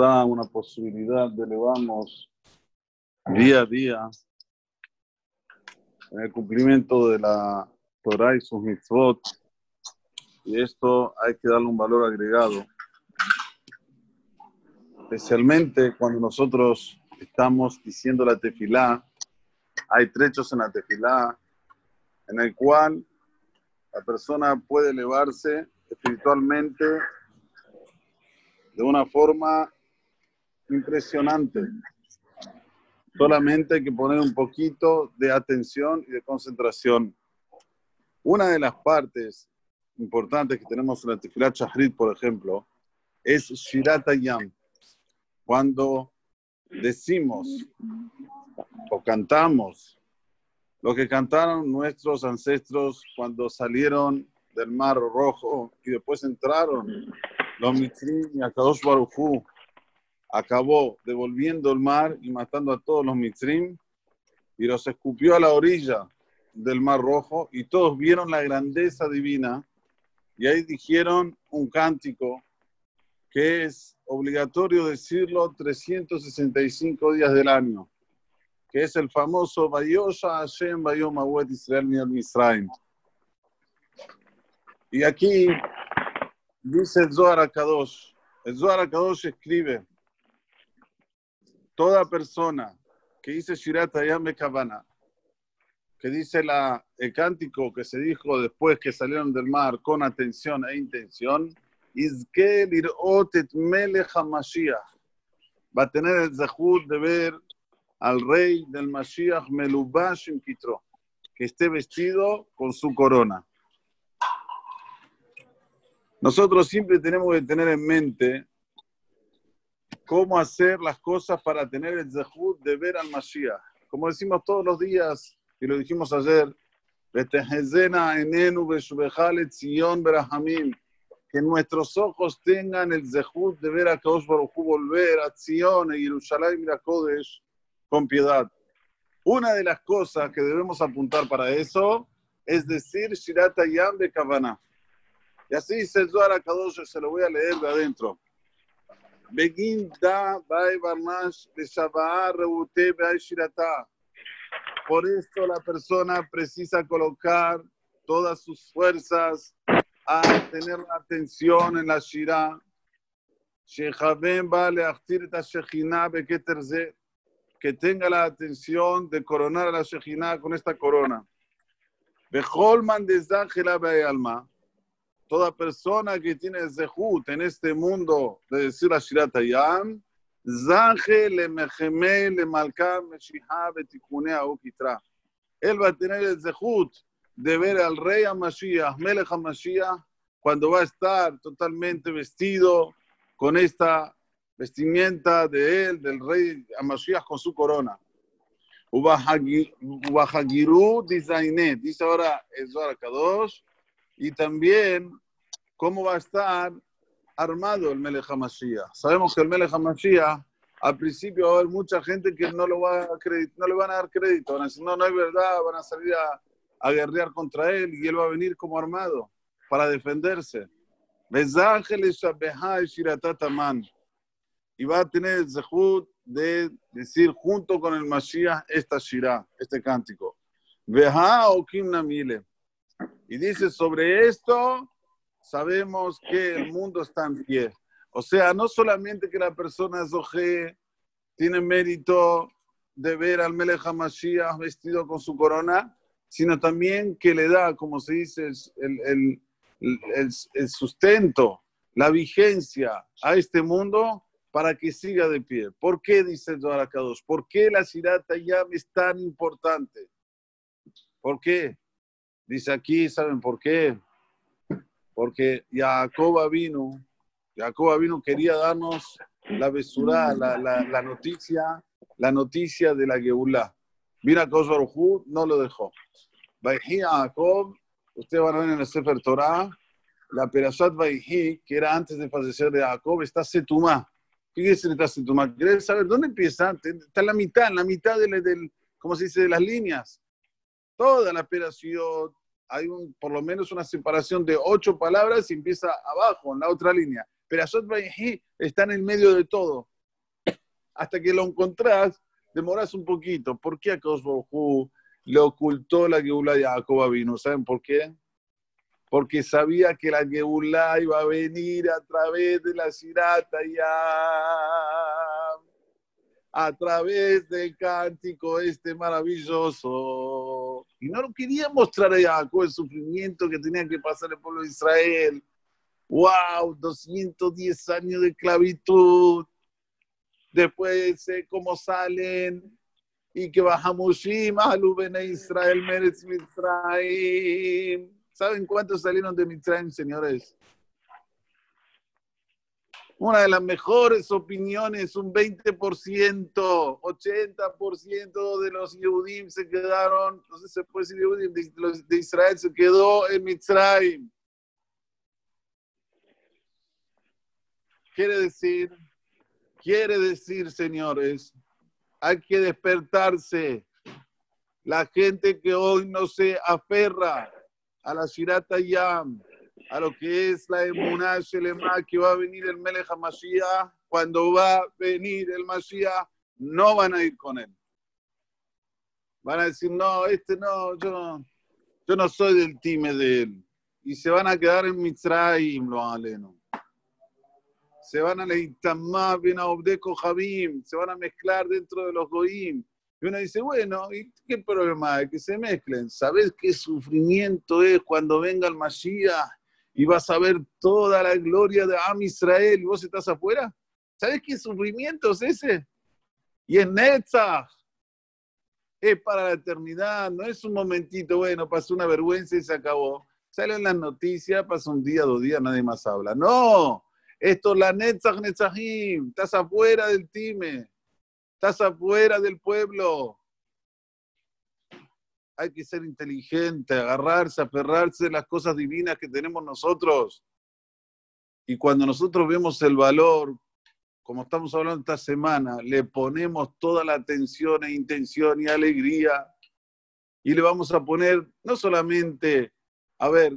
da una posibilidad de elevarnos día a día en el cumplimiento de la Torah y sus mitzvot. Y esto hay que darle un valor agregado, especialmente cuando nosotros estamos diciendo la tefilá. Hay trechos en la tefilá en el cual la persona puede elevarse espiritualmente de una forma impresionante. Solamente hay que poner un poquito de atención y de concentración. Una de las partes importantes que tenemos en la Tefilat Shahrit, por ejemplo, es Shirat Yam. Cuando decimos o cantamos lo que cantaron nuestros ancestros cuando salieron del Mar Rojo y después entraron los Mitrim y Akadosh acabó devolviendo el mar y matando a todos los Mitrim y los escupió a la orilla del Mar Rojo y todos vieron la grandeza divina y ahí dijeron un cántico que es obligatorio decirlo 365 días del año, que es el famoso Bayosha Hashem Bayom Israel Misraim. Y aquí dice el Zohar Akadosh, el Zohar Akadosh escribe, toda persona que dice Shirat Ayam Kavana, que dice la, el cántico que se dijo después que salieron del mar con atención e intención, va a tener el zahud de ver al rey del Mashiach Melubashim Kitro, que esté vestido con su corona. Nosotros siempre tenemos que tener en mente cómo hacer las cosas para tener el zehut de ver al Mashiach. Como decimos todos los días, y lo dijimos ayer, que nuestros ojos tengan el zehut de ver a Kadosh Baruj volver a Zion y Jerusalén y Kodesh con piedad. Una de las cosas que debemos apuntar para eso es decir Shirat Yam de Kavana. Y así dice el Zohar Kadosh, se lo voy a leer de adentro. Begin da bai barnash de rebute. Por esto la persona precisa colocar todas sus fuerzas a tener la atención en la shira. Que tenga la atención de coronar a la Shekhinah con esta corona. Beholman de alma toda persona que tiene zehut en este mundo de decir a Shirat Hayam, le mecheme le malka meshiha betikune ukitra. Él va a tener el zehut de ver al rey Amashiach, Melech Amashiach, cuando va a estar totalmente vestido con esta vestimenta de él, del rey Amashiach, con su corona. Ubahagiru dizaine, dice ahora Zohar Kadosh, y también cómo va a estar armado el Melech HaMashiach. Sabemos que el Melech HaMashiach, al principio va a haber mucha gente que no, lo va a no le van a dar crédito, van a decir, no, no es verdad, van a salir a, a guerrear contra él y él va a venir como armado para defenderse. Y va a tener el zehut de decir junto con el Mashiach esta shira, este cántico. Y dice sobre esto, sabemos que el mundo está en pie. O sea, no solamente que la persona Zohe tiene mérito de ver al Melech HaMashiach vestido con su corona, sino también que le da, como se dice, el, el, sustento, la vigencia a este mundo para que siga de pie. ¿Por qué, dice el Kadosh? ¿Por qué la ciudad Tayyam es tan importante? ¿Por qué? Dice aquí, ¿saben por qué? Porque Jacob vino, Jacob vino quería darnos la besura, la, la, noticia, la noticia de la Geulá. Vino a Baruj no lo dejó. Vaihi a Jacob, ustedes van a ver en el Sefer Torah, la Perashat Vaihi, que era antes de fallecer de Jacob, está Setumá. ¿Qué quiere decir está Setumá? ¿Quieres saber dónde empieza? Está en la mitad, en la mitad del, del ¿cómo se dice?, de las líneas. Toda la operación, hay un, por lo menos una separación de ocho palabras y empieza abajo, en la otra línea. Pero Asot está en el medio de todo. hasta que lo encontrás, demoras un poquito. ¿Por qué a Baruj le ocultó la Geulá a Jacob vino? ¿Saben por qué? Porque sabía que la Geulá iba a venir a través de la Sirata ya a través del cántico este maravilloso. Y no lo quería mostrar a Jacob el sufrimiento que tenía que pasar el pueblo de Israel. ¡Wow! 210 años de esclavitud. Después, eh, cómo salen y que bajamos a Israel, Meretz Mitzrayim. ¿Saben cuántos salieron de Mitzrayim, señores? Una de las mejores opiniones, un 20%, 80% de los Yehudim se quedaron, no sé si se puede decir Yehudim, de, los de Israel se quedó en Mitzrayim. Quiere decir, quiere decir, señores, hay que despertarse. La gente que hoy no se aferra a la Shirata Yam, a lo que es la emuná Shelema, que va a venir el Melech HaMashiach, cuando va a venir el Mashiach, no van a ir con él. Van a decir, no, este no, yo, yo no soy del time de él. Y se van a quedar en Mitzrayim, lo aleno. Se van a más bien a Obdeco Javim, se van a mezclar dentro de los Goim. Y uno dice, bueno, ¿y qué problema hay? Que se mezclen. ¿Sabes qué sufrimiento es cuando venga el Mashiach y vas a ver toda la gloria de Am Israel y vos estás afuera. ¿Sabes qué sufrimiento es ese? Y es Netzach. Es para la eternidad, no es un momentito, bueno, pasó una vergüenza y se acabó. Sale en las noticias, pasa un día, dos días, nadie más habla. No, esto es la Netzach Netzachim. Estás afuera del time, estás afuera del pueblo hay que ser inteligente, agarrarse, aferrarse de las cosas divinas que tenemos nosotros. Y cuando nosotros vemos el valor, como estamos hablando esta semana, le ponemos toda la atención e intención y alegría y le vamos a poner no solamente, a ver,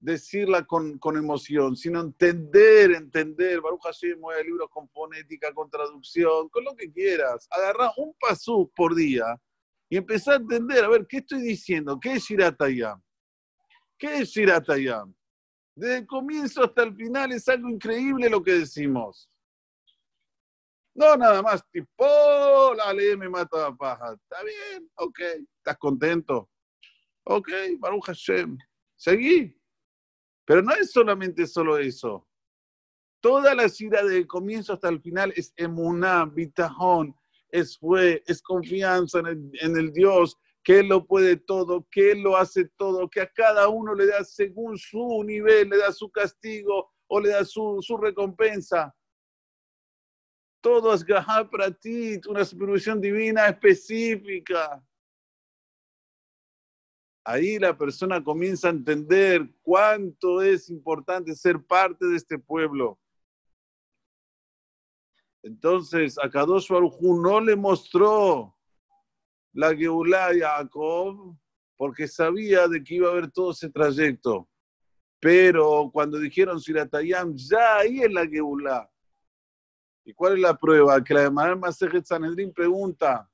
decirla con, con emoción, sino entender, entender. Baruch Hashem, mueve libros con fonética, con traducción, con lo que quieras. Agarra un pasú por día y empezar a entender, a ver, ¿qué estoy diciendo? ¿Qué es Shiratayam? ¿Qué es Shiratayam? Desde el comienzo hasta el final es algo increíble lo que decimos. No nada más tipo, la ley me mata la paja. Está bien, ok. ¿Estás contento? Ok, Baruch Hashem. Seguí. Pero no es solamente solo eso. Toda la shira desde el comienzo hasta el final es emuná, bitajón, es fe, es confianza en el, Dios, que Él lo puede todo, que Él lo hace todo, que a cada uno le da según su nivel, le da su castigo o le da su, recompensa. Todo es gajá para ti, una supervisión divina específica. Ahí la persona comienza a entender cuánto es importante ser parte de este pueblo. Entonces, a Kadosh no le mostró la Geulá a Jacob porque sabía de que iba a haber todo ese trayecto. Pero cuando dijeron Siratayam, ya ahí es la Geulá. ¿Y cuál es la prueba? Que la de Masejet Sanedrin pregunta,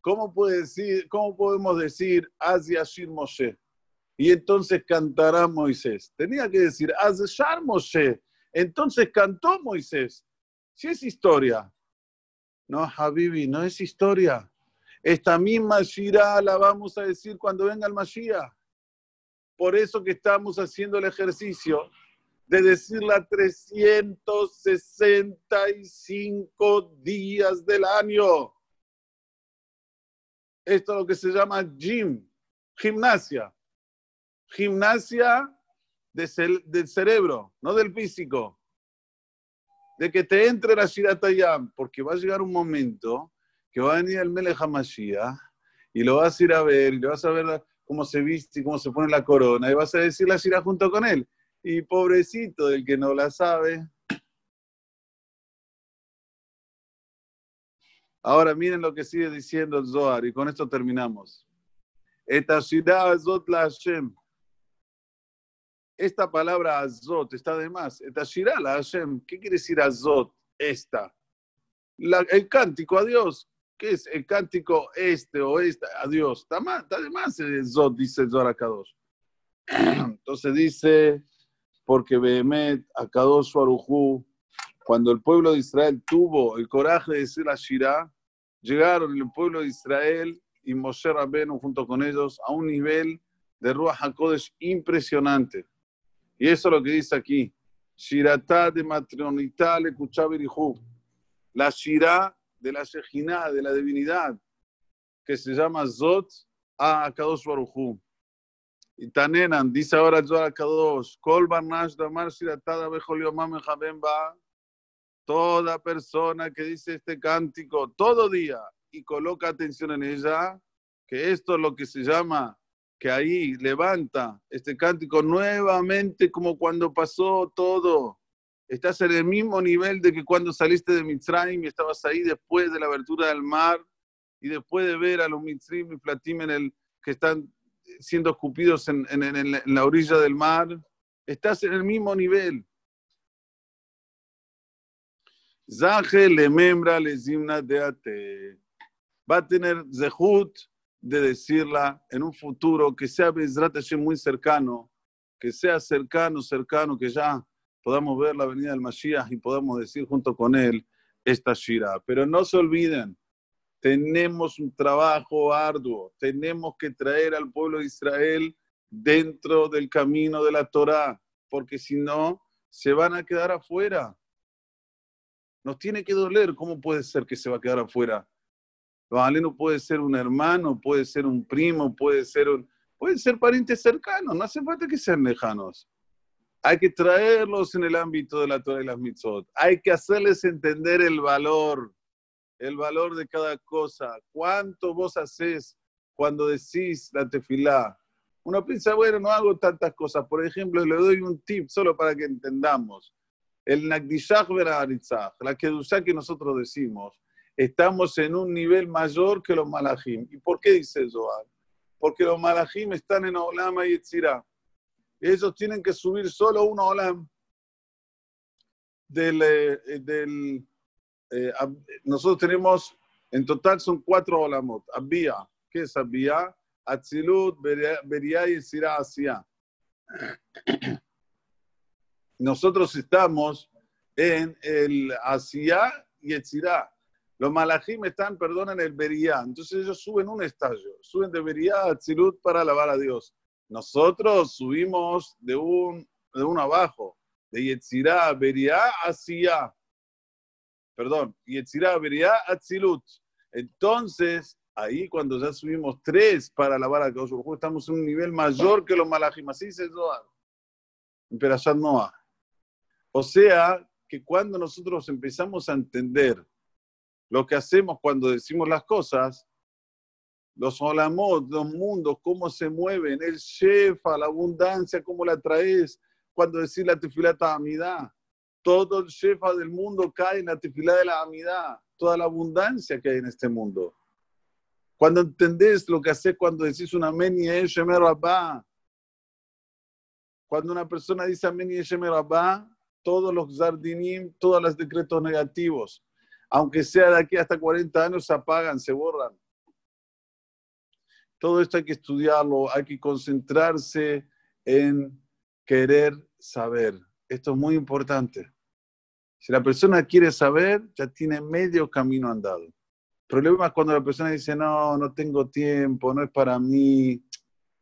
¿cómo, puede decir, ¿cómo podemos decir Az Yashir Moshe? Y entonces cantará Moisés. Tenía que decir Az Shar Moshe. Entonces cantó Moisés. Si es historia. No, Habibi, no es historia. Esta misma Shira la vamos a decir cuando venga el Mashiach. Por eso que estamos haciendo el ejercicio de decirla 365 días del año. Esto es lo que se llama gym, gimnasia. Gimnasia del cerebro, no del físico de que te entre la Shiratayam, porque va a llegar un momento que va a venir el Melech HaMashiach y lo vas a ir a ver, y le vas a ver cómo se viste y cómo se pone la corona, y vas a decir la Shira junto con él. Y pobrecito del que no la sabe. Ahora miren lo que sigue diciendo el Zohar, y con esto terminamos. Esta Shira Zot la Hashem esta palabra azot está de más. la Hashem, ¿qué quiere decir azot? Esta. el cántico a Dios. ¿Qué es el cántico este o este a Dios? Está, más, está de el Zod, dice Zohar Entonces dice, porque Behemet, Akadosh Arujú, cuando el pueblo de Israel tuvo el coraje de decir a Shirah, llegaron el pueblo de Israel y Moshe Rabbeinu junto con ellos a un nivel de Ruach HaKodesh impresionante. Y eso es lo que dice aquí. Shiratá de matronitá le La Shirah de la Shejinah, de la divinidad, que se llama Zot a Kadosh Baruchu. Y Tanenan, dice ahora yo a Kadosh, Kol Barnash Damar Shiratada Bejoliomam ba Toda persona que dice este cántico todo día y coloca atención en ella, que esto es lo que se llama, que ahí levanta este cántico nuevamente como cuando pasó todo Estás en el mismo nivel de que cuando saliste de Mitzrayim y estabas ahí después de la abertura del mar y después de ver a los Mitzrim y Platim en el, que están siendo escupidos en, la orilla del mar. Estás en el mismo nivel. Zahe le membra le zimna de Va a tener zehut de decirla en un futuro que sea Bezrat muy cercano, que sea cercano, cercano, que ya podamos ver la venida del Mashiach y podamos decir junto con él esta Shira. Pero no se olviden, tenemos un trabajo arduo, tenemos que traer al pueblo de Israel dentro del camino de la Torah, porque si no, se van a quedar afuera. Nos tiene que doler, ¿cómo puede ser que se va a quedar afuera? No puede ser un hermano, puede ser un primo, puede ser un, pueden ser parientes cercanos, no hace falta que sean lejanos. Hay que traerlos en el ámbito de la Torah y las mitzvot. Hay que hacerles entender el valor, el valor de cada cosa. ¿Cuánto vos haces cuando decís la tefilá? Uno piensa, bueno, no hago tantas cosas. Por ejemplo, le doy un tip solo para que entendamos. El Nagdishach Veraritzach, la Kedushá que nosotros decimos, estamos en un nivel mayor que los Malachim. ¿Y por qué dice Zohar? Porque los Malachim están en Olama y Etzirah ellos tienen que subir solo una olam del, eh, del eh, nosotros tenemos, en total son cuatro olamot. Abia, ¿qué es Abia? Atzilut, Beria y Sira Asia. Nosotros estamos en el Asia y el Sira. Los malajim están, perdón, en el Beria. Entonces ellos suben un estadio. Suben de Beria a Atzilut para alabar a Dios. Nosotros subimos de, un, de uno abajo, de Yetzirah Beria hacia, perdón, Yetzirah Beria Atzilut. Entonces, ahí cuando ya subimos tres para alabar a Dios, estamos en un nivel mayor que los malajim. Así dice Zohar, Noah. O sea, que cuando nosotros empezamos a entender lo que hacemos cuando decimos las cosas, los olamot, los mundos, cómo se mueven, el shefa, la abundancia, cómo la traes cuando decís la tefilata amidad. Todo el shefa del mundo cae en la tefilá de la amidad, toda la abundancia que hay en este mundo. Cuando entendés lo que hace cuando decís una amén y rabá, cuando una persona dice amén y rabá, todos los zardinim, todos los decretos negativos, aunque sea de aquí hasta 40 años, se apagan, se borran. Todo esto hay que estudiarlo, hay que concentrarse en querer saber. Esto es muy importante. Si la persona quiere saber, ya tiene medio camino andado. El problema es cuando la persona dice, no, no tengo tiempo, no es para mí.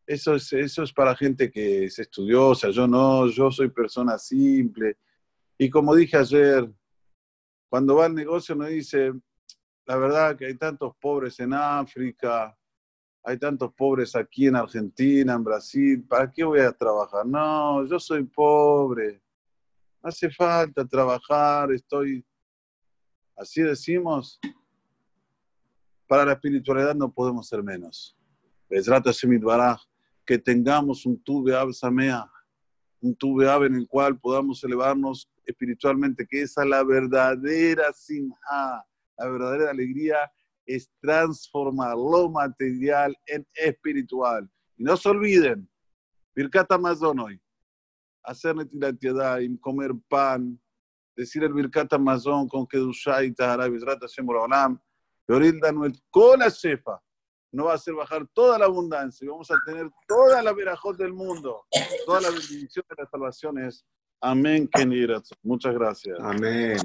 Eso es, eso es para gente que es estudiosa, yo no, yo soy persona simple. Y como dije ayer, cuando va al negocio nos dice, la verdad que hay tantos pobres en África, hay tantos pobres aquí en Argentina, en Brasil, ¿para qué voy a trabajar? No, yo soy pobre, hace falta trabajar, estoy, así decimos, para la espiritualidad no podemos ser menos. que tengamos un tuve samea, un tuve en el cual podamos elevarnos espiritualmente, que esa es la verdadera simha, la verdadera alegría es transformar lo material en espiritual. Y no se olviden, Birkat hoy, hacer y comer pan, decir el Birkat Amazon con Kedushá y Tahara Bizrat Hashem Olam, Yoril Nuet Kola Shefa, no va a hacer bajar toda la abundancia y vamos a tener toda la verajot del mundo, toda la bendición de las salvaciones. Amén, Kenny Muchas gracias. Amén.